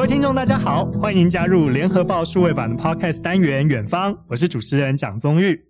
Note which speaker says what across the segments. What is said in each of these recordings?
Speaker 1: 各位听众，大家好，欢迎加入联合报数位版的 Podcast 单元《远方》，我是主持人蒋宗玉。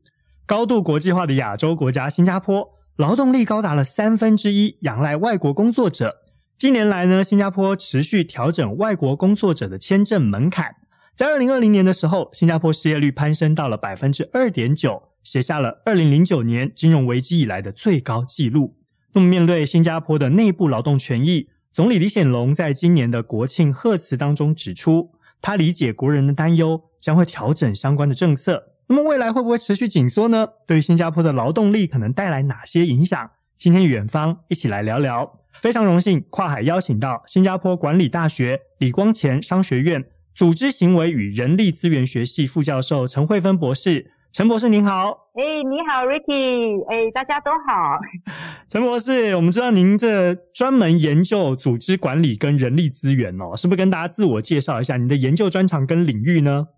Speaker 1: 高度国际化的亚洲国家新加坡，劳动力高达了三分之一仰赖外国工作者。近年来呢，新加坡持续调整外国工作者的签证门槛。在二零二零年的时候，新加坡失业率攀升到了百分之二点九，写下了二零零九年金融危机以来的最高纪录。那么，面对新加坡的内部劳动权益，总理李显龙在今年的国庆贺词当中指出，他理解国人的担忧，将会调整相关的政策。那么未来会不会持续紧缩呢？对于新加坡的劳动力可能带来哪些影响？今天远方一起来聊聊。非常荣幸跨海邀请到新加坡管理大学李光前商学院组织行为与人力资源学系副教授陈慧芬博士。陈博士您好，
Speaker 2: 哎，你好，Ricky，哎，大家都好。
Speaker 1: 陈博士，我们知道您这专门研究组织管理跟人力资源哦，是不是跟大家自我介绍一下你的研究专长跟领域呢？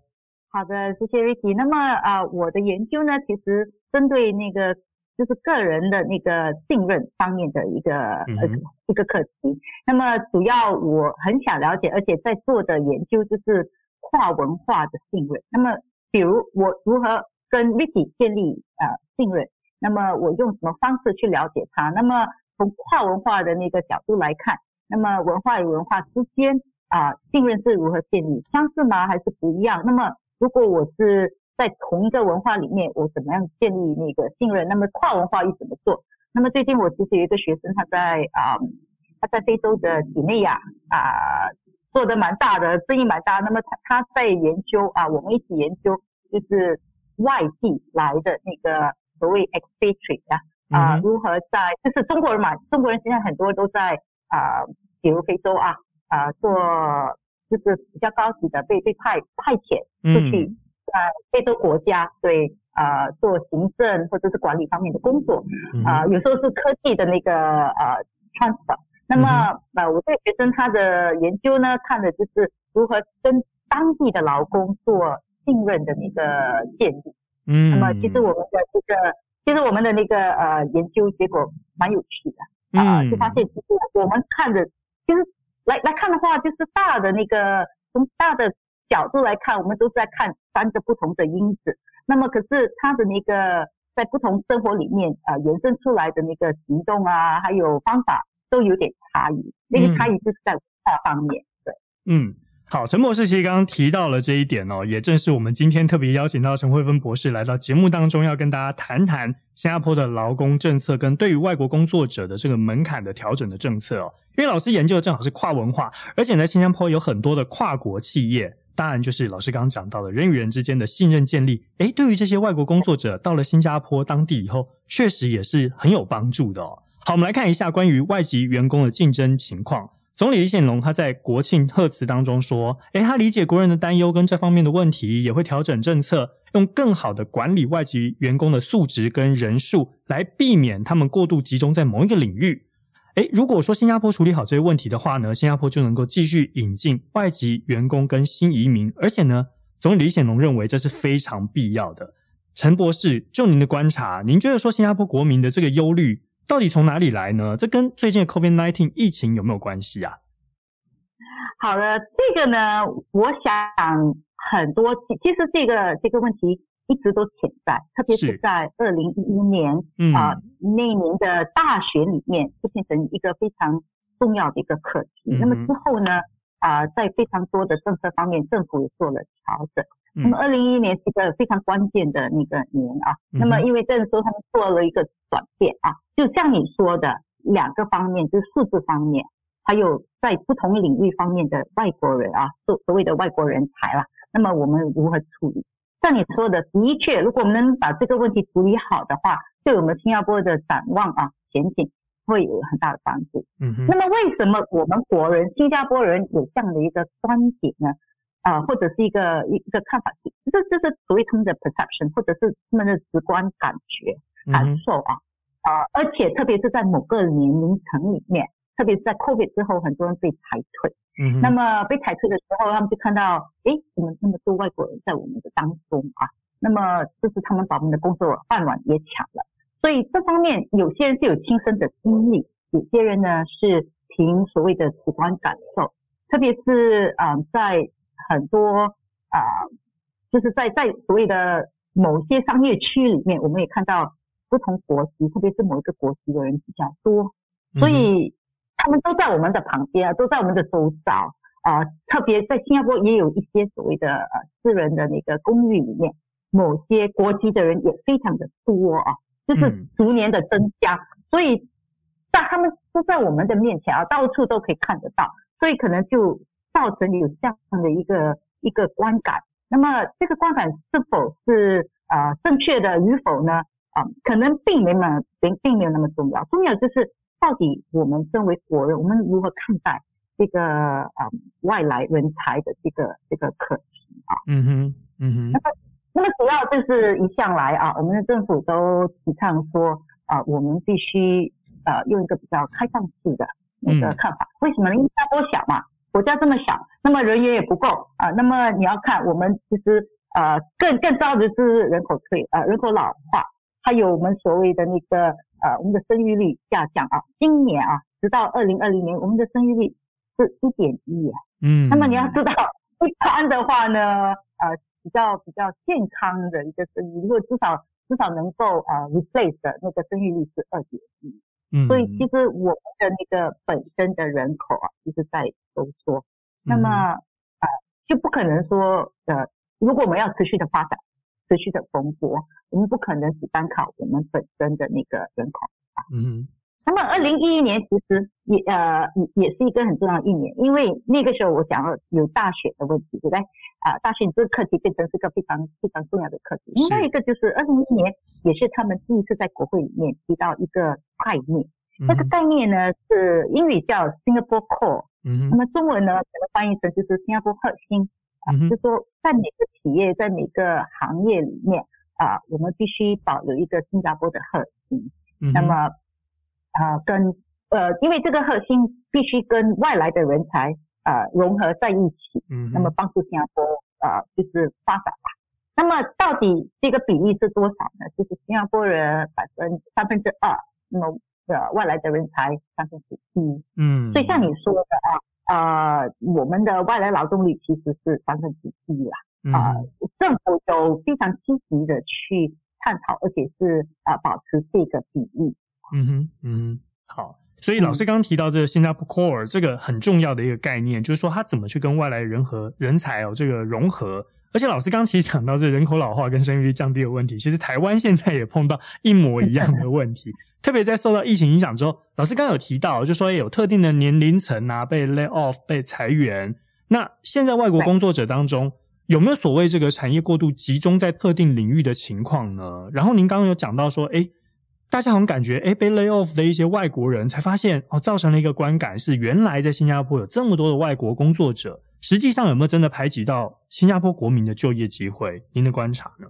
Speaker 2: 好的，谢谢 Ricky。那么啊、呃，我的研究呢，其实针对那个就是个人的那个信任方面的一个、嗯、呃一个课题。那么主要我很想了解，而且在做的研究就是跨文化的信任。那么比如我如何跟 Vicky 建立呃信任，那么我用什么方式去了解他？那么从跨文化的那个角度来看，那么文化与文化之间啊、信任是如何建立？相似吗？还是不一样？那么如果我是在同一个文化里面，我怎么样建立那个信任？那么跨文化又怎么做？那么最近我其实有一个学生，他在啊、他在非洲的几内亚啊、做的蛮大的，生意蛮大。那么他他在研究啊、我们一起研究就是。外地来的那个所谓 expatriate 啊，啊、呃，如何在就是中国人嘛，中国人现在很多都在啊、呃，比如非洲啊，啊、呃，做就是比较高级的被被派派遣出去，呃，非洲国家对啊、呃，做行政或者是管理方面的工作，啊、呃，有时候是科技的那个呃 transfer。那么呃，我这个学生他的研究呢，看的就是如何跟当地的劳工做。信任的那个建立，嗯，那么其实我们的这个，其实我们的那个呃研究结果蛮有趣的，啊、呃，就发现其实我们看的，其实来来看的话，就是大的那个从大的角度来看，我们都是在看三个不同的因子，那么可是它的那个在不同生活里面啊、呃、延伸出来的那个行动啊，还有方法都有点差异，那个差异就是在文化方面，对，
Speaker 1: 嗯。好，陈博士其实刚刚提到了这一点哦，也正是我们今天特别邀请到陈慧芬博士来到节目当中，要跟大家谈谈新加坡的劳工政策跟对于外国工作者的这个门槛的调整的政策哦。因为老师研究的正好是跨文化，而且呢，新加坡有很多的跨国企业，当然就是老师刚刚讲到的人与人之间的信任建立，诶，对于这些外国工作者到了新加坡当地以后，确实也是很有帮助的哦。好，我们来看一下关于外籍员工的竞争情况。总理李显龙他在国庆贺词当中说：“诶，他理解国人的担忧跟这方面的问题，也会调整政策，用更好的管理外籍员工的素质跟人数，来避免他们过度集中在某一个领域。诶，如果说新加坡处理好这些问题的话呢，新加坡就能够继续引进外籍员工跟新移民，而且呢，总理李显龙认为这是非常必要的。陈博士，就您的观察，您觉得说新加坡国民的这个忧虑？”到底从哪里来呢？这跟最近的 COVID-19 疫情有没有关系啊？
Speaker 2: 好的，这个呢，我想很多，其实这个这个问题一直都潜在，特别是在二零一一年啊、那一年的大选里面，就变成一个非常重要的一个课题。嗯、那么之后呢，啊、呃，在非常多的政策方面，政府也做了调整。那么，二零一一年是一个非常关键的那个年啊。那么，因为这个时候他们做了一个转变啊，就像你说的两个方面，就是数字方面，还有在不同领域方面的外国人啊，所所谓的外国人才啦。那么我们如何处理？像你说的，的确，如果我们能把这个问题处理好的话，对我们新加坡的展望啊前景会有很大的帮助。嗯哼。那么，为什么我们国人、新加坡人有这样的一个观点呢？啊、呃，或者是一个一个看法，这这是所谓他们的 perception，或者是他们的直观感觉感受啊啊、呃，而且特别是在某个年龄层里面，特别是在 COVID 之后，很多人被裁退，嗯，那么被裁退的时候，他们就看到，诶，怎么那么多外国人在我们的当中啊？那么就是他们把我们的工作饭碗也抢了，所以这方面有些人是有亲身的经历，有些人呢是凭所谓的主观感受。特别是嗯、呃，在很多啊、呃，就是在在所谓的某些商业区里面，我们也看到不同国籍，特别是某一个国籍的人比较多，所以他们都在我们的旁边啊，都在我们的周遭啊、呃。特别在新加坡也有一些所谓的呃私人的那个公寓里面，某些国籍的人也非常的多啊，就是逐年的增加，所以在他们都在我们的面前啊，到处都可以看得到。所以可能就造成有这样的一个一个观感，那么这个观感是否是呃正确的与否呢？啊、呃，可能并没有并并没有那么重要，重要就是到底我们身为国人，我们如何看待这个呃外来人才的这个这个课题啊？
Speaker 1: 嗯哼，嗯哼。
Speaker 2: 那么那么主要就是一向来啊，我们的政府都提倡说啊、呃，我们必须呃用一个比较开放式的。那个看法，为什么呢？因为新加坡小嘛，国家这么小，那么人员也不够啊。那么你要看我们其实呃更更糟的是人口退呃人口老化，还有我们所谓的那个呃我们的生育率下降啊。今年啊，直到二零二零年，我们的生育率是一点一啊。嗯。那么你要知道，一般的话呢，呃比较比较健康的一个生育，如果至少至少能够呃 replace 的那个生育率是二点一。嗯，所以其实我们的那个本身的人口啊，就是在收缩。那么啊、呃，就不可能说呃，如果我们要持续的发展，持续的蓬勃，我们不可能只单靠我们本身的那个人口啊。嗯。那么二零一一年其实也呃也也是一个很重要的一年，因为那个时候我讲了有大选的问题，对不对？啊、呃，大选这个课题变成是个非常非常重要的课题。另外一个就是二零一一年也是他们第一次在国会里面提到一个概念，嗯、这个概念呢是英语叫 Singapore Core，嗯，那么中文呢可能翻译成就是新加坡核心，啊，嗯、就说在每个企业在每个行业里面啊，我们必须保留一个新加坡的核心，嗯、那么。啊、呃，跟呃，因为这个核心必须跟外来的人才呃融合在一起，嗯，那么帮助新加坡呃就是发展吧。那么到底这个比例是多少呢？就是新加坡人百分三分之二，那么呃外来的人才三分之一，嗯，所以像你说的啊，呃，我们的外来劳动力其实是三分之一啦，啊、呃，政府有非常积极的去探讨，而且是啊、呃、保持这个比例。
Speaker 1: 嗯哼，嗯哼，好，所以老师刚刚提到这个新加坡 core 这个很重要的一个概念，就是说它怎么去跟外来人和人才哦这个融合。而且老师刚刚其实讲到这人口老化跟生育率降低的问题，其实台湾现在也碰到一模一样的问题，特别在受到疫情影响之后，老师刚刚有提到，就说有特定的年龄层啊被 lay off 被裁员。那现在外国工作者当中有没有所谓这个产业过度集中在特定领域的情况呢？然后您刚刚有讲到说，诶大家好像感觉，哎被 lay off 的一些外国人才发现，哦，造成了一个观感是，原来在新加坡有这么多的外国工作者，实际上有没有真的排挤到新加坡国民的就业机会？您的观察呢？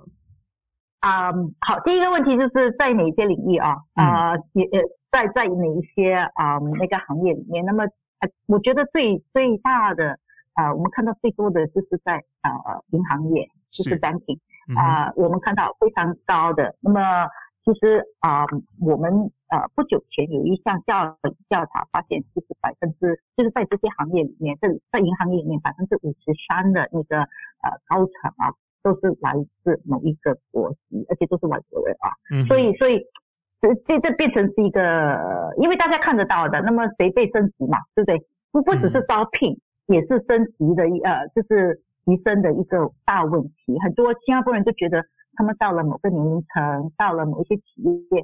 Speaker 2: 啊、um，好，第一个问题就是在哪些领域啊？啊、嗯，也呃，在在哪一些啊、um, 那个行业里面？那么，呃，我觉得最最大的啊、呃，我们看到最多的就是在啊、呃、银行业，就是 banking 啊、呃，我们看到非常高的那么。其实啊、呃，我们呃不久前有一项调调查发现，就是百分之就是在这些行业里面，这里在银行业里面百分之五十三的那个呃高层啊，都是来自某一个国籍，而且都是外国人啊。嗯。所以所以这这这变成是一个，因为大家看得到的，那么谁被升级嘛，对不对？不不只是招聘，嗯、也是升级的一呃，就是提升的一个大问题。很多新加坡人就觉得。他们到了某个年龄层，到了某一些企业，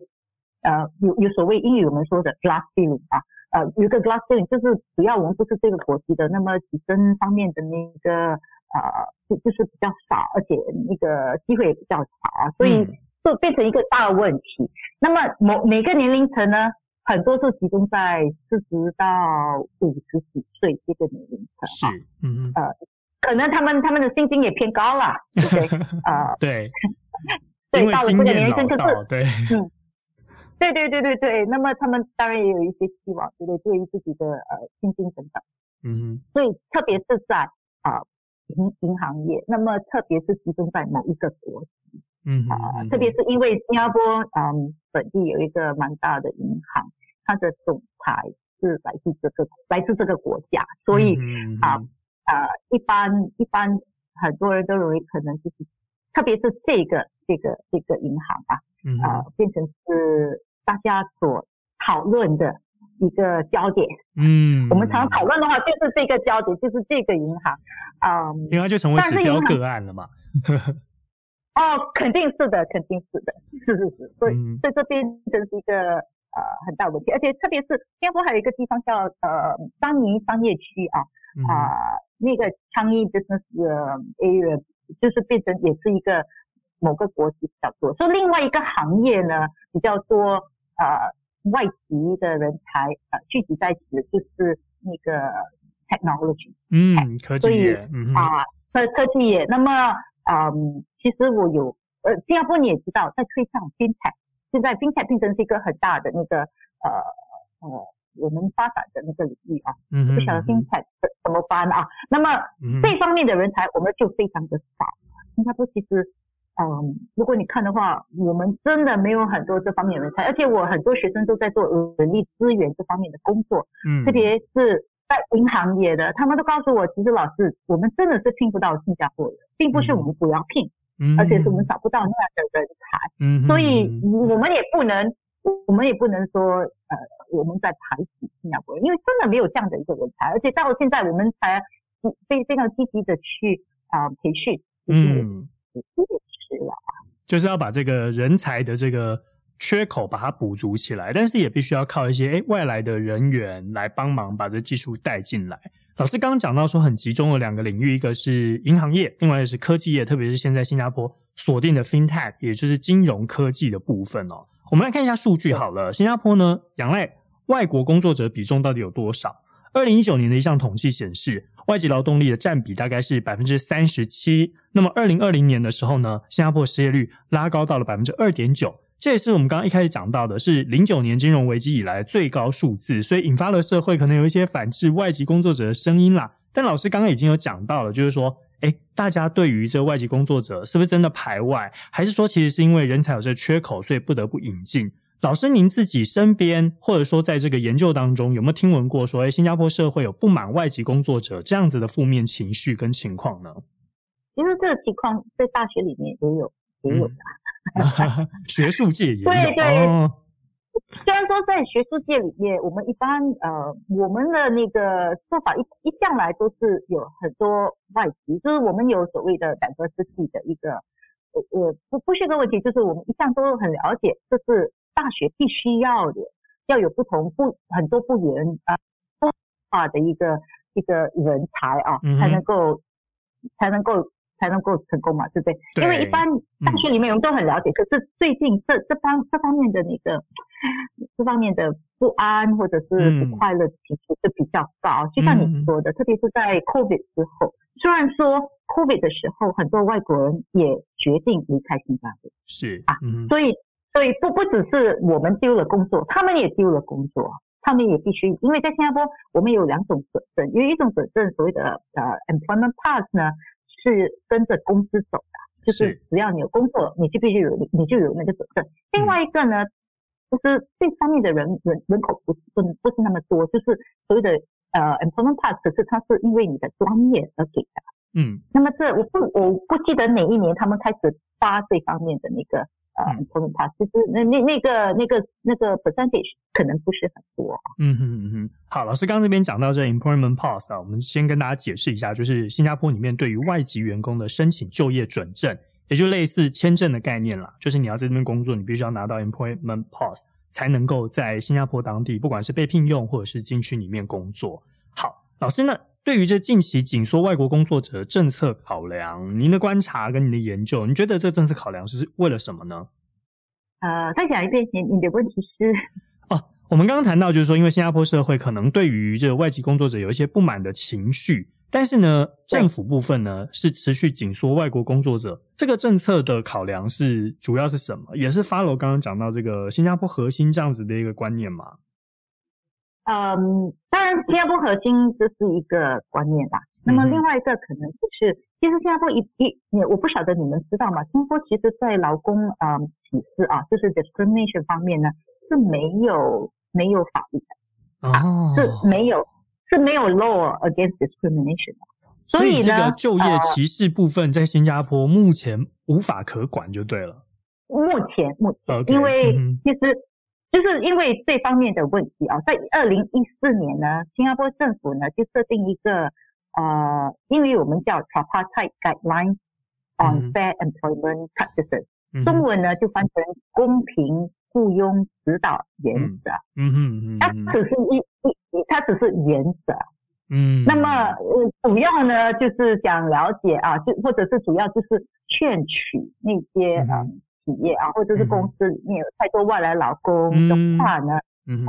Speaker 2: 呃，有有所谓英语我们说的 glass ceiling 啊，呃，有一个 glass ceiling 就是只要我们不是这个国籍的，那么提升方面的那个呃，就就是比较少，而且那个机会也比较少啊，所以就变成一个大问题。嗯、那么某每个年龄层呢，很多是集中在四十到五十几岁这个年龄层啊，是，嗯嗯，呃。可能他们他们的薪金也偏高了，对？啊，对，对，到了这个年龄就是，对，嗯，对对对对对。那么他们当然也有一些期望，对不对？对于自己的呃薪金等等，嗯，所以特别是在啊银银行业，那么特别是集中在某一个国籍，嗯啊，特别是因为新加坡嗯本地有一个蛮大的银行，它的总裁是来自这个来自这个国家，所以啊啊、呃，一般一般很多人都认为可能就是，特别是这个这个这个银行啊，啊、呃，变成是大家所讨论的一个焦点。嗯，我们常常讨论的话，就是这个焦点，就是这个银行。啊，
Speaker 1: 因为它就成为指标个案了嘛。
Speaker 2: 哦，肯定是的，肯定是的，是是是，所以、嗯、所以这边真是一个呃很大的问题，而且特别是新加坡还有一个地方叫呃丹尼商业区啊啊、呃、那个樟宜 business area 就是变成也是一个某个国籍比较多，所以另外一个行业呢比较多呃外籍的人才呃聚集在此，就是那个 technology，
Speaker 1: 嗯，科技业，
Speaker 2: 啊科科技业，那么。嗯，其实我有，呃，新加坡你也知道，在推上 FinTech，现在 FinTech 变成是一个很大的那个，呃，呃，我们发展的那个领域啊，嗯，不晓得 FinTech 怎么办啊？那么这方面的人才我们就非常的少。新加坡其实，嗯，如果你看的话，我们真的没有很多这方面的人才，而且我很多学生都在做人力资源这方面的工作，嗯，特别是。在银行业的，他们都告诉我，其实老师，我们真的是聘不到新加坡人，并不是我们不要聘，嗯，而且是我们找不到那样的人才，嗯，所以我们也不能，我们也不能说，呃，我们在排挤新加坡人，因为真的没有这样的一个人才，而且到现在我们才非非常积极的去啊、呃、培训，嗯，是了，
Speaker 1: 就是要把这个人才的这个。缺口把它补足起来，但是也必须要靠一些诶外来的人员来帮忙把这技术带进来。老师刚刚讲到说很集中的两个领域，一个是银行业，另外一个是科技业，特别是现在新加坡锁定的 FinTech，也就是金融科技的部分哦。我们来看一下数据好了，新加坡呢仰赖外国工作者比重到底有多少？二零一九年的一项统计显示，外籍劳动力的占比大概是百分之三十七。那么二零二零年的时候呢，新加坡失业率拉高到了百分之二点九。这也是我们刚刚一开始讲到的，是零九年金融危机以来最高数字，所以引发了社会可能有一些反制外籍工作者的声音啦。但老师刚刚已经有讲到了，就是说，诶，大家对于这个外籍工作者是不是真的排外，还是说其实是因为人才有这个缺口，所以不得不引进？老师您自己身边或者说在这个研究当中，有没有听闻过说，哎，新加坡社会有不满外籍工作者这样子的负面情绪跟情况呢？
Speaker 2: 其实这个情况在大学里面也有，也有的。嗯
Speaker 1: 学术界也有
Speaker 2: 对对、哦，虽然说在学术界里面，我们一般呃，我们的那个说法一一向来都是有很多外籍，就是我们有所谓的 diversity 的一个呃呃不不是个问题，就是我们一向都很了解，这是大学必须要的，要有不同不很多不元啊多化的一个一个人才啊，才能够、嗯、才能够。才能够成功嘛，对不对？对，因为一般大学里面我们都很了解，嗯、可是最近这这方这方面的那个 这方面的不安或者是不快乐情绪是比较高，嗯、就像你说的，嗯、特别是在 COVID 之后，虽然说 COVID 的时候很多外国人也决定离开新加坡，
Speaker 1: 是。
Speaker 2: 啊，嗯、所以所以不不只是我们丢了工作，他们也丢了工作，他们也必须，因为在新加坡我们有两种准证，因为一种准证所谓的呃 employment pass 呢。是跟着公司走的，就是只要你有工作，你就必须有，你就有那个准证。另外一个呢，就是这方面的人人人口不是不不是那么多，就是所谓的呃 employment pass，可是它是因为你的专业而给的。嗯，那么这我不我不记得哪一年他们开始发这方面的那个。呃，可能他其实那那那个那个那个 percentage 可能不是很多。
Speaker 1: 嗯哼嗯哼，好，老师刚刚这边讲到这 employment pass 啊，我们先跟大家解释一下，就是新加坡里面对于外籍员工的申请就业准证，也就类似签证的概念啦，就是你要在这边工作，你必须要拿到 employment pass 才能够在新加坡当地，不管是被聘用或者是进去里面工作。好，老师呢？对于这近期紧缩外国工作者的政策考量，您的观察跟您的研究，你觉得这政策考量是为了什么呢？
Speaker 2: 呃，再讲一遍，你你的问题是？
Speaker 1: 哦，我们刚刚谈到，就是说，因为新加坡社会可能对于这个外籍工作者有一些不满的情绪，但是呢，政府部分呢是持续紧缩外国工作者，这个政策的考量是主要是什么？也是 follow 刚刚讲到这个新加坡核心这样子的一个观念吗？
Speaker 2: 嗯，当然，新加坡核心这是一个观念啦。那么另外一个可能就是，其实新加坡一一，我不晓得你们知道吗？新加坡其实在劳工呃歧视啊，就是 discrimination 方面呢是没有没有法律的。
Speaker 1: 哦，
Speaker 2: 是没有是没有 law against discrimination 的。
Speaker 1: 所以这个就业歧视部分在新加坡目前无法可管就对了。
Speaker 2: 目前目因为其实就是因为这方面的问题啊，在二零一四年呢，新加坡政府呢就设定一个呃，因为我们叫 Tripartite Guidelines on Fair Employment Practices，嗯、中文呢就翻成公平雇佣指导原则。嗯。嗯嗯，它只是一一，它只是原则。嗯，那么呃，主要呢就是讲了解啊，就或者是主要就是劝取那些呃、嗯、企业啊，或者是公司里面有太多外来劳工的话呢，嗯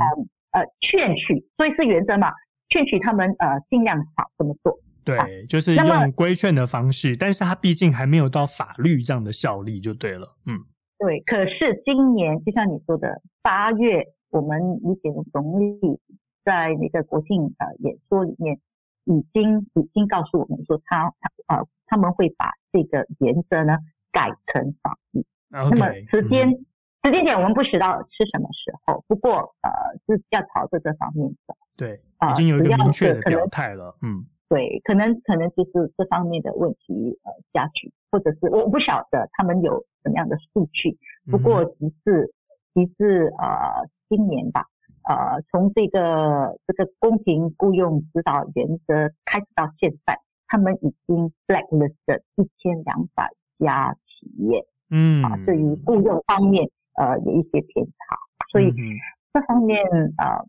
Speaker 2: 呃劝取，所以是原则嘛，劝取他们呃尽量少这么做。
Speaker 1: 对，啊、就是用规劝的方式，但是它毕竟还没有到法律这样的效力就对了。嗯，
Speaker 2: 对。可是今年就像你说的，八月我们李显龙总理。在那个国庆呃演说里面，已经已经告诉我们说他他呃他们会把这个原则呢改成法律。那么时间、嗯、时间点我们不知道是什么时候，不过呃是要朝着这方面走。
Speaker 1: 对，已经有一个明确的表态了。嗯，
Speaker 2: 对，可能可能就是这方面的问题呃加剧，或者是我不晓得他们有什么样的数据。不过其实其实呃今年吧。呃，从这个这个公平雇佣指导原则开始到现在，他们已经 blacklist 一千两百家企业，嗯，啊，对于雇佣方面，呃，有一些偏差，所以、嗯、这方面啊、呃，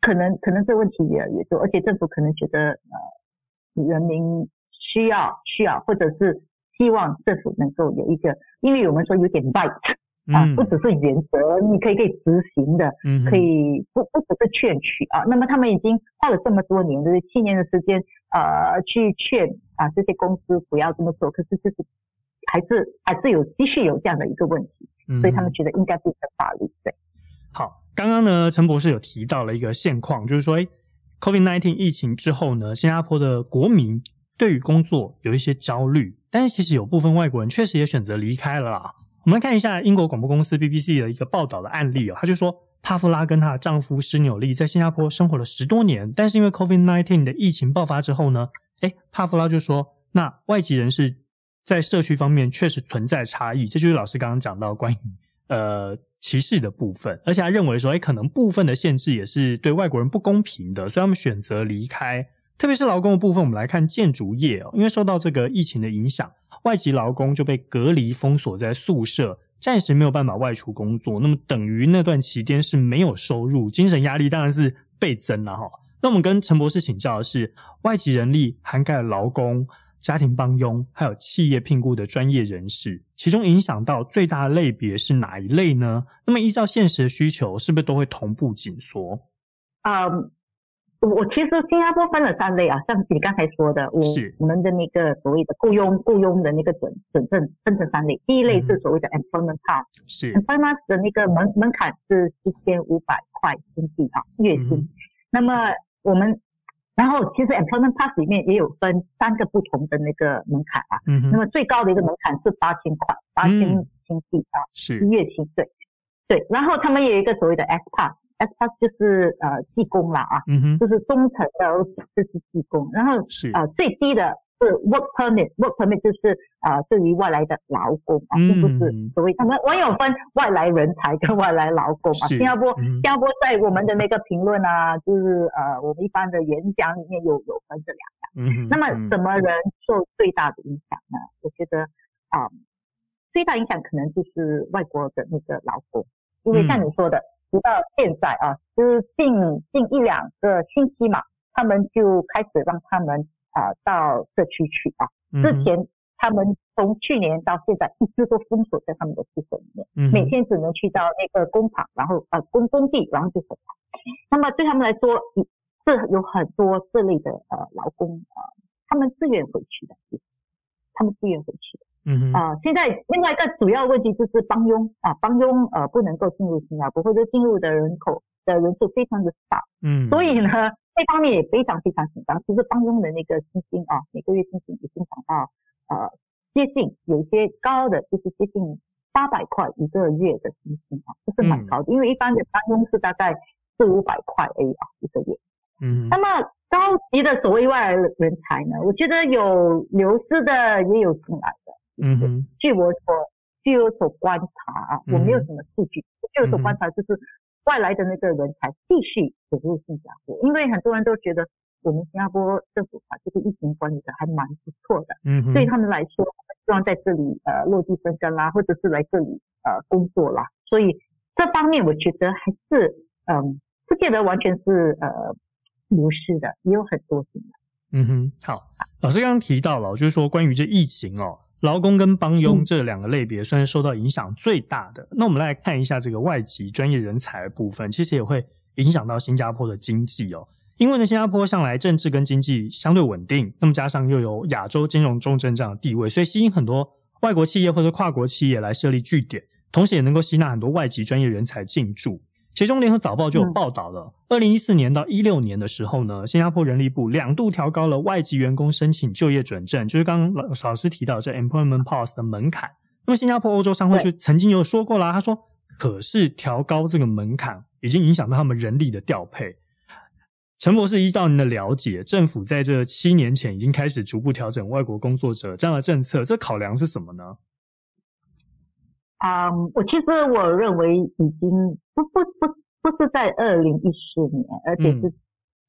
Speaker 2: 可能可能这问题越来越多，而且政府可能觉得呃，人民需要需要，或者是希望政府能够有一个，因为我们说有点 right。啊，不只是原则，你可以可以执行的，嗯，可以不不只是劝取啊。那么他们已经花了这么多年，就是七年的时间，呃，去劝啊这些公司不要这么做。可是就是还是还是有继续有这样的一个问题，嗯，所以他们觉得应该变成法律。对，
Speaker 1: 好，刚刚呢，陈博士有提到了一个现况，就是说，诶，COVID-19 疫情之后呢，新加坡的国民对于工作有一些焦虑，但是其实有部分外国人确实也选择离开了啦。我们来看一下英国广播公司 BBC 的一个报道的案例哦，他就说帕夫拉跟她的丈夫施纽利在新加坡生活了十多年，但是因为 COVID-19 的疫情爆发之后呢，诶，帕夫拉就说，那外籍人士在社区方面确实存在差异，这就是老师刚刚讲到关于呃歧视的部分，而且他认为说，诶，可能部分的限制也是对外国人不公平的，所以他们选择离开。特别是劳工的部分，我们来看建筑业哦，因为受到这个疫情的影响。外籍劳工就被隔离封锁在宿舍，暂时没有办法外出工作。那么等于那段期间是没有收入，精神压力当然是倍增了哈。那我们跟陈博士请教的是，外籍人力涵盖劳工、家庭帮佣，还有企业聘雇的专业人士，其中影响到最大的类别是哪一类呢？那么依照现实的需求，是不是都会同步紧缩？
Speaker 2: 嗯、um。我其实新加坡分了三类啊，像你刚才说的，我我们的那个所谓的雇佣雇佣的那个准准证分成三类，第一类是所谓的 employment pass，是 employment 的那个门门槛是一千五百块新币啊月薪，嗯，那么我们然后其实 employment pass 里面也有分三个不同的那个门槛啊，嗯，那么最高的一个门槛是八千块八千新币啊是。月薪对。对，然后他们也有一个所谓的 S pass。S pass 就是呃技工啦啊，嗯哼，就是中层的就是技工，然后是。呃最低的是 work permit，work permit 就是呃对于外来的劳工啊，并不是所谓他们我有分外来人才跟外来劳工啊。新加坡新加坡在我们的那个评论啊，就是呃我们一般的演讲里面有有分这两样。嗯，那么什么人受最大的影响呢？我觉得啊、呃，最大影响可能就是外国的那个劳工，因为像你说的。直到现在啊，就是近近一两个星期嘛，他们就开始让他们啊、呃、到社区去啊。之前他们从去年到现在一直都封锁在他们的宿舍里面，嗯，每天只能去到那个工厂，然后呃工工地，然后就回来。那么对他们来说，是有很多这类的呃劳工啊、呃，他们自愿回去的，他们自愿回去的。嗯啊、呃，现在另外一个主要问题就是帮佣啊，帮佣呃不能够进入新加坡，或者进入的人口的人数非常的少。嗯，所以呢，这方面也非常非常紧张。其实帮佣的那个薪金啊，每个月薪金已经涨到呃接近有些高的就是接近八百块一个月的薪金啊，这是蛮高的。嗯、因为一般的帮佣是大概四五百块而已啊，一个月。
Speaker 1: 嗯，
Speaker 2: 那么高级的所谓外来人才呢，我觉得有流失的，也有进来的。
Speaker 1: 嗯哼，
Speaker 2: 据我所据我所观察啊，我没有什么数据，据我所观察就是外来的那个人才继续走入新加坡，因为很多人都觉得我们新加坡政府把，这个疫情管理的还蛮不错的。
Speaker 1: 嗯，
Speaker 2: 对他们来说，希望在这里呃落地生根啦，或者是来这里呃工作啦，所以这方面我觉得还是嗯，不见得完全是呃。流失的也有很多的。
Speaker 1: 嗯哼，好，老师刚刚提到了，就是说关于这疫情哦，劳工跟帮佣这两个类别算是受到影响最大的。嗯、那我们来看一下这个外籍专业人才的部分，其实也会影响到新加坡的经济哦。因为呢，新加坡向来政治跟经济相对稳定，那么加上又有亚洲金融重镇这样的地位，所以吸引很多外国企业或者跨国企业来设立据点，同时也能够吸纳很多外籍专业人才进驻。其中，《联合早报》就有报道了，二零一四年到一六年的时候呢，新加坡人力部两度调高了外籍员工申请就业准证，就是刚刚老老师提到这 Employment Pass 的门槛。那么，新加坡欧洲商会就曾经有说过啦，他说：“可是调高这个门槛已经影响到他们人力的调配。”陈博士，依照您的了解，政府在这七年前已经开始逐步调整外国工作者这样的政策，这考量是什么呢？
Speaker 2: 啊、um，我其实我认为已经不不不不是在二零一四年，而且是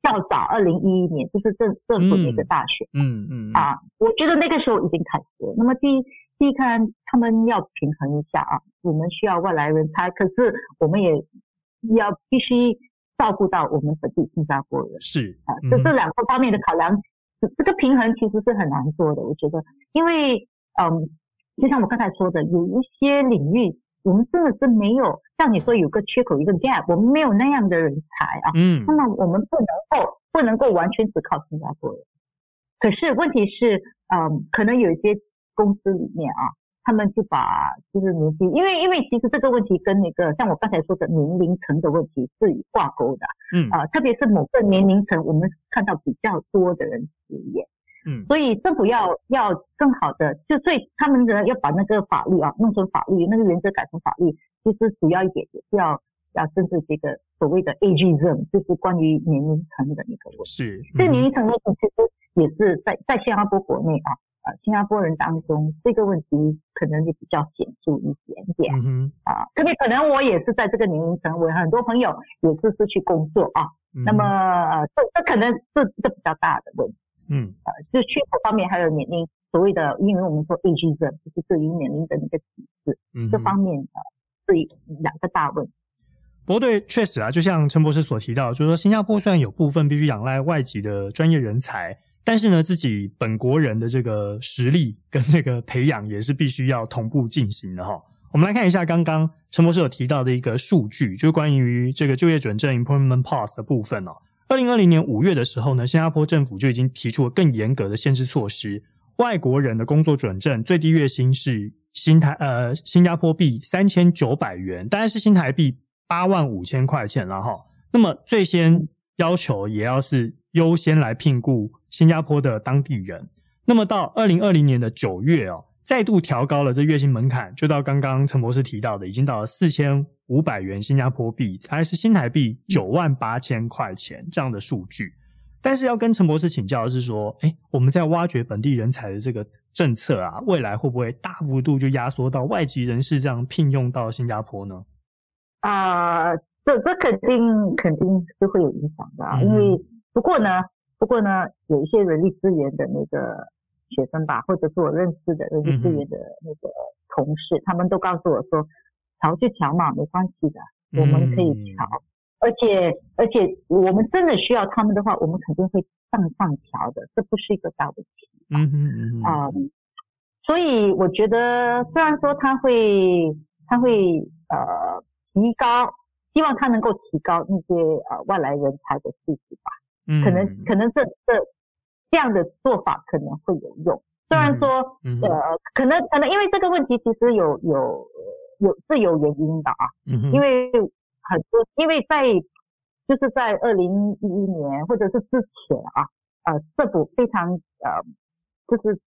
Speaker 2: 较早二零一一年，就是政政府的一个大选。
Speaker 1: 嗯嗯，嗯
Speaker 2: 啊，我觉得那个时候已经开始了。那么第一第一看他们要平衡一下啊，我们需要外来人才，可是我们也要必须照顾到我们本地新加坡人。
Speaker 1: 是
Speaker 2: 啊，这这两个方面的考量，这个平衡其实是很难做的。我觉得，因为嗯。就像我刚才说的，有一些领域我们真的是没有，像你说有个缺口一个 gap，我们没有那样的人才啊。嗯。那么我们不能够不能够完全只靠新加坡人。可是问题是，嗯，可能有一些公司里面啊，他们就把就是年纪，因为因为其实这个问题跟那个像我刚才说的年龄层的问题是挂钩的。嗯。啊，特别是某个年龄层，我们看到比较多的人失业。嗯，所以政府要要更好的，就所以他们呢要把那个法律啊弄成法律，那个原则改成法律，其实主要一点也是要要针对这个所谓的 ageism，就是关于年龄层的那个问题。
Speaker 1: 是，
Speaker 2: 这个年龄层问题其实也是在在新加坡国内啊，呃，新加坡人当中这个问题可能就比较显著一点点。嗯哼。啊，特别可能我也是在这个年龄层，我很多朋友也是失去工作啊。嗯。那么呃，这这可能是一个比较大的问题。嗯，呃，就缺口方面还有年龄，所谓的，因为我们说 ageism 就是对于年龄的一个歧视，嗯，这方面呃，是两个大问题。
Speaker 1: 不过对，确实啊，就像陈博士所提到，就是说新加坡虽然有部分必须仰赖外籍的专业人才，但是呢，自己本国人的这个实力跟这个培养也是必须要同步进行的哈。我们来看一下刚刚陈博士有提到的一个数据，就是关于这个就业准证 employment pass 的部分哦。二零二零年五月的时候呢，新加坡政府就已经提出了更严格的限制措施。外国人的工作准证最低月薪是新台呃新加坡币三千九百元，当然是新台币八万五千块钱了哈。那么最先要求也要是优先来聘雇新加坡的当地人。那么到二零二零年的九月哦，再度调高了这月薪门槛，就到刚刚陈博士提到的，已经到了四千。五百元新加坡币，还是新台币九万八千块钱这样的数据。但是要跟陈博士请教的是说，诶，我们在挖掘本地人才的这个政策啊，未来会不会大幅度就压缩到外籍人士这样聘用到新加坡呢？
Speaker 2: 啊、呃，这这肯定肯定是会有影响的啊，因为不过呢，不过呢，有一些人力资源的那个学生吧，或者是我认识的人力资源的那个同事，嗯、他们都告诉我说。调就调嘛，没关系的，我们可以调，嗯、而且而且我们真的需要他们的话，我们肯定会向上调的，这不是一个大问题。嗯嗯嗯啊、嗯，所以我觉得虽然说他会他会呃提高，希望他能够提高那些呃外来人才的素质吧。嗯，可能可能这这这样的做法可能会有用。虽然说、嗯、呃可能可能因为这个问题其实有有。有是有原因的啊，嗯，因为很多，因为在就是在二零一一年或者是之前啊，呃，政府非常呃，就是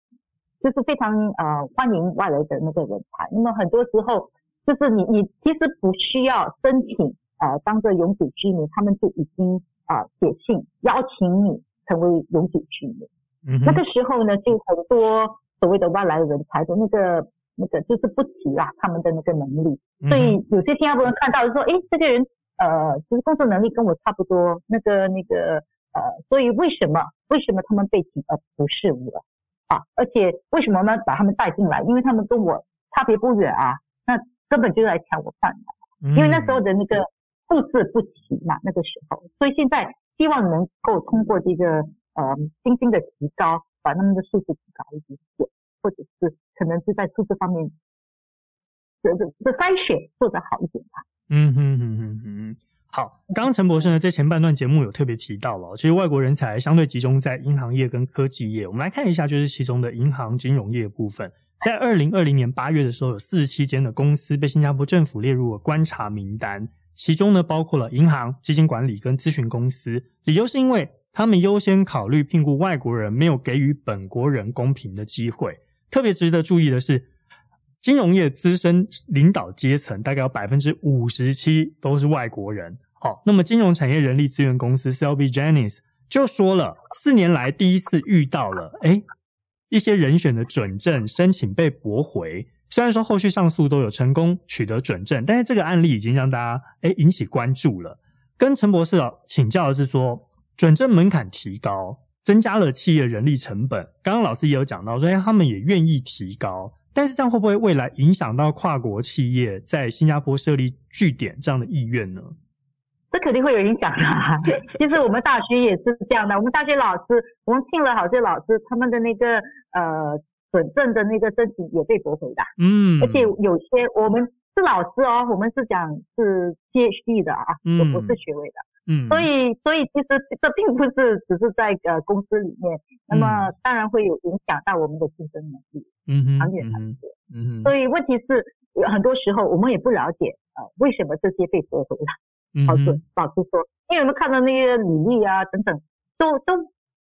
Speaker 2: 就是非常呃欢迎外来的那个人才。那么很多时候就是你你其实不需要申请呃当个永久居民，他们就已经啊写信邀请你成为永久居民。嗯，那个时候呢，就很多所谓的外来人才的那个那个就是不齐啦，他们的那个能力，所以有些新加坡人看到就说，诶，这个人呃，其实工作能力跟我差不多，那个那个呃，所以为什么为什么他们被请而不是我啊？而且为什么呢？把他们带进来，因为他们跟我差别不远啊，那根本就来抢我饭碗，因为那时候的那个数字不齐嘛，那个时候，所以现在希望能够通过这个。呃，轻轻的提高，把他们的素质提高一点点，或者是可能是在素质方面，这这这筛选做得好一点吧。
Speaker 1: 嗯哼哼哼哼，好。刚刚陈博士呢，在前半段节目有特别提到了，其实外国人才相对集中在银行业跟科技业。我们来看一下，就是其中的银行金融业部分，在二零二零年八月的时候，有四十七间的公司被新加坡政府列入了观察名单，其中呢包括了银行、基金管理跟咨询公司，理由是因为。他们优先考虑聘雇外国人，没有给予本国人公平的机会。特别值得注意的是，金融业资深领导阶层大概有百分之五十七都是外国人。好，那么金融产业人力资源公司 Selby Jennings 就说了，四年来第一次遇到了，诶，一些人选的准证申请被驳回。虽然说后续上诉都有成功取得准证，但是这个案例已经让大家诶引起关注了。跟陈博士请教的是说。准证门槛提高，增加了企业人力成本。刚刚老师也有讲到说，哎，他们也愿意提高，但是这样会不会未来影响到跨国企业在新加坡设立据点这样的意愿呢？
Speaker 2: 这肯定会有影响啊。其 实我们大学也是这样的，我们大学老师，我们聘了好些老师，他们的那个呃准证的那个申请也被驳回的。嗯，而且有些我们是老师哦，我们是讲是 PhD 的啊，嗯，不是学位的。嗯，所以所以其实这并不是只是在呃公司里面，那么当然会有影响到我们的竞争能力，嗯哼，长远来说，嗯哼，所以问题是很多时候我们也不了解呃为什么这些被驳回了，嗯，老师老师说，因为我们看到那些履历啊等等，都都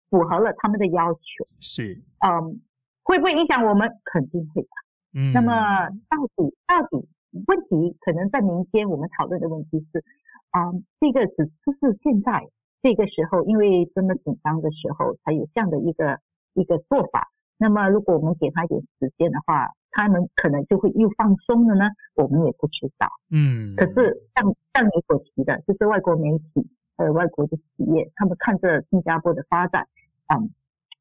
Speaker 2: 符合了他们的要求，
Speaker 1: 是，
Speaker 2: 嗯，会不会影响我们？肯定会的，嗯，那么到底到底问题可能在民间我们讨论的问题是。啊，这个只是现在这个时候，因为这么紧张的时候，才有这样的一个一个做法。那么，如果我们给他一点时间的话，他们可能就会又放松了呢。我们也不知道。嗯。可是像像你所提的，就是外国媒体还有外国的企业，他们看着新加坡的发展，嗯，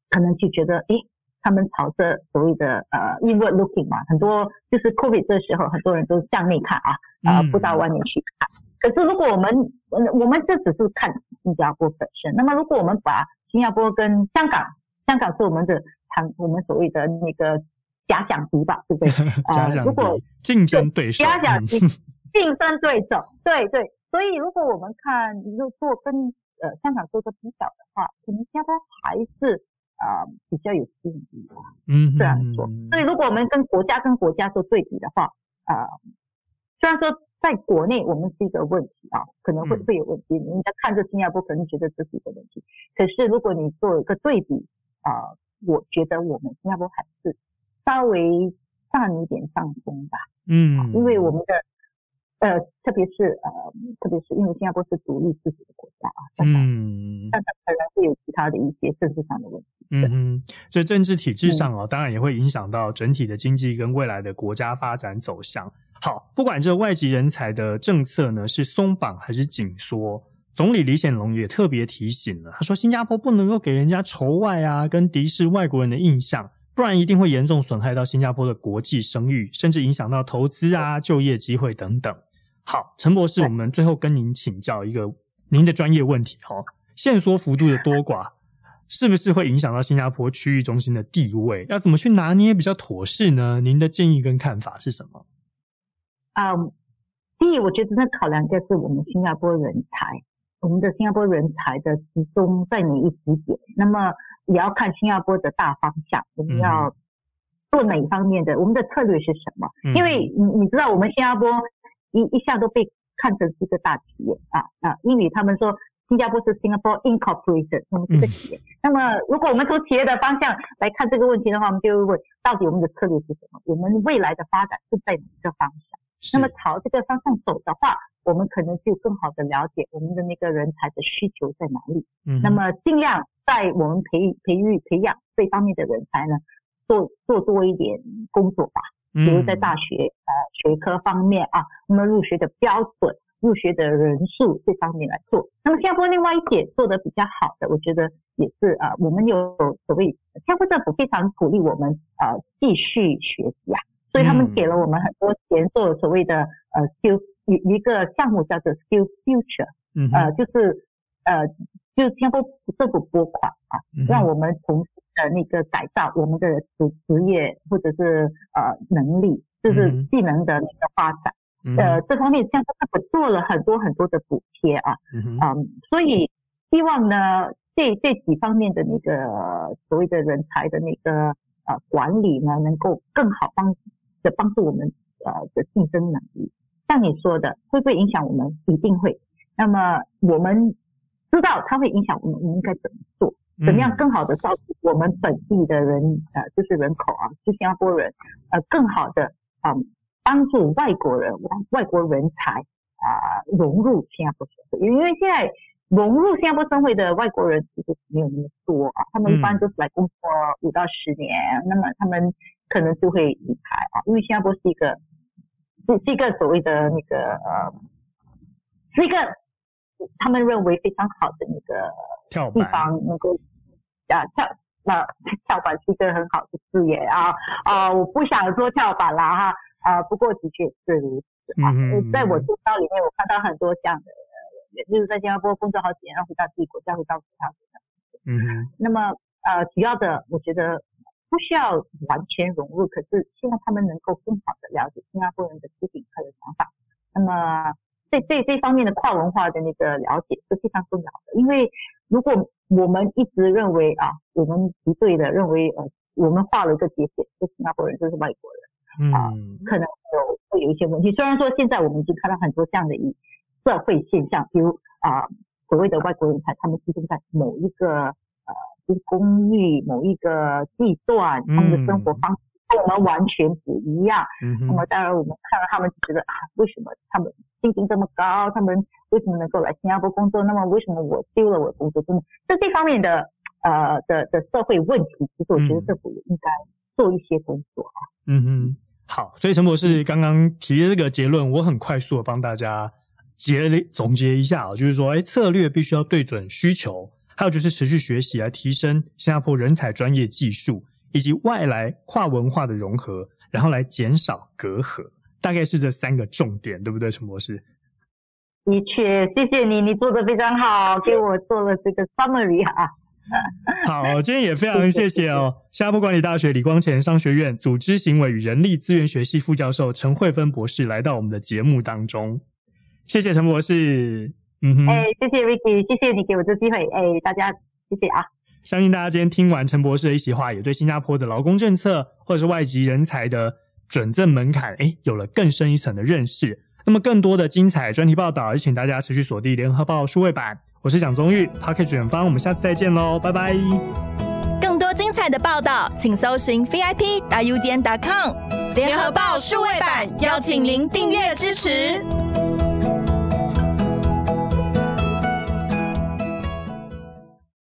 Speaker 2: 可能就觉得，诶，他们朝着所谓的呃 inward looking 嘛，很多就是 COVID 这时候，很多人都向内看啊，呃，不到外面去看。嗯可是，如果我们，我们这只是看新加坡本身。那么，如果我们把新加坡跟香港，香港是我们的，我们所谓的那个假想敌吧，对不对？
Speaker 1: 假想敌。如果竞争对手。
Speaker 2: 假想敌，竞争对手。对对。所以，如果我们看，如果做跟呃香港做个比较的话，可能新加坡还是啊、呃、比较有吸引力吧。嗯。这样说。所以，如果我们跟国家跟国家做对比的话，啊、呃，虽然说。在国内，我们是一个问题啊，可能会会有问题。人家看着新加坡，可能觉得这是一个问题。可是如果你做一个对比啊，我觉得我们新加坡还是稍微占一点上风吧。嗯，因为我们的呃，特别是呃，特别是因为新加坡是独立自主的国家啊，嗯，但它当然会有其他的一些政治上的问题。嗯
Speaker 1: 嗯，这政治体制上哦，当然也会影响到整体的经济跟未来的国家发展走向。好，不管这外籍人才的政策呢是松绑还是紧缩，总理李显龙也特别提醒了，他说新加坡不能够给人家仇外啊，跟敌视外国人的印象，不然一定会严重损害到新加坡的国际声誉，甚至影响到投资啊、就业机会等等。好，陈博士，我们最后跟您请教一个您的专业问题哈，限缩幅度的多寡是不是会影响到新加坡区域中心的地位？要怎么去拿捏比较妥适呢？您的建议跟看法是什么？
Speaker 2: 啊、um，第一，我觉得那考量就是我们新加坡人才，我们的新加坡人才的集中在哪一几点？那么也要看新加坡的大方向，我们要做哪一方面的？我们的策略是什么？嗯、因为你你知道，我们新加坡一一向都被看成是一个大企业啊啊，英语他们说新加坡是 Singapore Incorporated，我们是个企业。嗯、那么如果我们从企业的方向来看这个问题的话，我们就会问，到底我们的策略是什么？我们未来的发展是在哪个方向？那么朝这个方向走的话，我们可能就更好的了解我们的那个人才的需求在哪里。
Speaker 1: 嗯，
Speaker 2: 那么尽量在我们培培育培养这方面的人才呢，做做多一点工作吧。比如在大学呃学科方面啊，那么入学的标准、入学的人数这方面来做。那么新加坡另外一点做得比较好的，我觉得也是呃，我们有所谓新加坡政府非常鼓励我们呃继续学习啊，所以他们给了我们很多钱做所谓的呃 skill 一一个项目叫做 Skill Future，
Speaker 1: 嗯，
Speaker 2: 呃就是呃就新加坡政府拨款啊，让我们从事的那个改造我们的职职业或者是呃能力，就是技能的那个发展，嗯、呃这方面像政府做了很多很多的补贴啊，嗯，嗯所以希望呢这这几方面的那个所谓的人才的那个呃管理呢，能够更好帮的帮助我们呃的竞争能力。像你说的，会不会影响我们？一定会。那么我们知道它会影响我们，我们应该怎么做？怎么样更好的照顾我们本地的人？呃，就是人口啊，就新加坡人，呃，更好的啊、嗯，帮助外国人、外国人才啊、呃、融入新加坡社会。因为现在融入新加坡社会的外国人其实没有那么多啊，他们一般都是来工作五到十年，那么他们可能就会离开啊，因为新加坡是一个。是是一个所谓的那个呃，是一个他们认为非常好的那个地方，能够啊跳那跳板是一个很好的事业啊啊！我不想说跳板啦哈啊，不过的确是如此啊。在我周遭里面，我看到很多这样的人，就是在新加坡工作好几年，然后回到自己国家，回到其他国家。嗯哼。那么呃，主要的我觉得。不需要完全融入，可是希望他们能够更好的了解新加坡人的思想还有想法。那么，这这这方面的跨文化的那个了解是非常重要的。因为如果我们一直认为啊，我们不对的，认为呃，我们画了一个界限，就新加坡人就是外国人，啊，可能有会有一些问题。虽然说现在我们已经看到很多这样的一社会现象，比如啊，所谓的外国人才，他们集中在某一个呃。就是公寓某一个地段，他们的生活方式跟我们完全不一样。嗯，那么当然我们看到他们就觉得啊，为什么他们薪金这么高？他们为什么能够来新加坡工作？那么为什么我丢了我的工作？真的，这这方面的呃的的社会问题，其实我觉得政府也应该做一些工作啊。
Speaker 1: 嗯哼，好，所以陈博士刚刚提的这个结论，我很快速的帮大家结总结一下啊，就是说，哎，策略必须要对准需求。还有就是持续学习来提升新加坡人才专业技术，以及外来跨文化的融合，然后来减少隔阂，大概是这三个重点，对不对，陈博士？
Speaker 2: 的确，谢谢你，你做的非常好，给我做了这个 summary 啊。
Speaker 1: 好，今天也非常谢谢哦，新加坡管理大学李光前商学院组织行为与人力资源学系副教授陈慧芬博士来到我们的节目当中，谢谢陈博士。嗯哼，
Speaker 2: 哎，谢谢 Ricky，谢谢你给我这机会，哎，大家谢谢啊！
Speaker 1: 相信大家今天听完陈博士的一席话，也对新加坡的劳工政策或者是外籍人才的准证门槛，哎，有了更深一层的认识。那么更多的精彩专题报道，也请大家持续锁定联合报数位版。我是蒋宗玉，Pocket 远方，我们下次再见喽，拜拜！
Speaker 3: 更多精彩的报道，请搜寻 VIP 大 U 点 com 联合报数位版，邀请您订阅支持。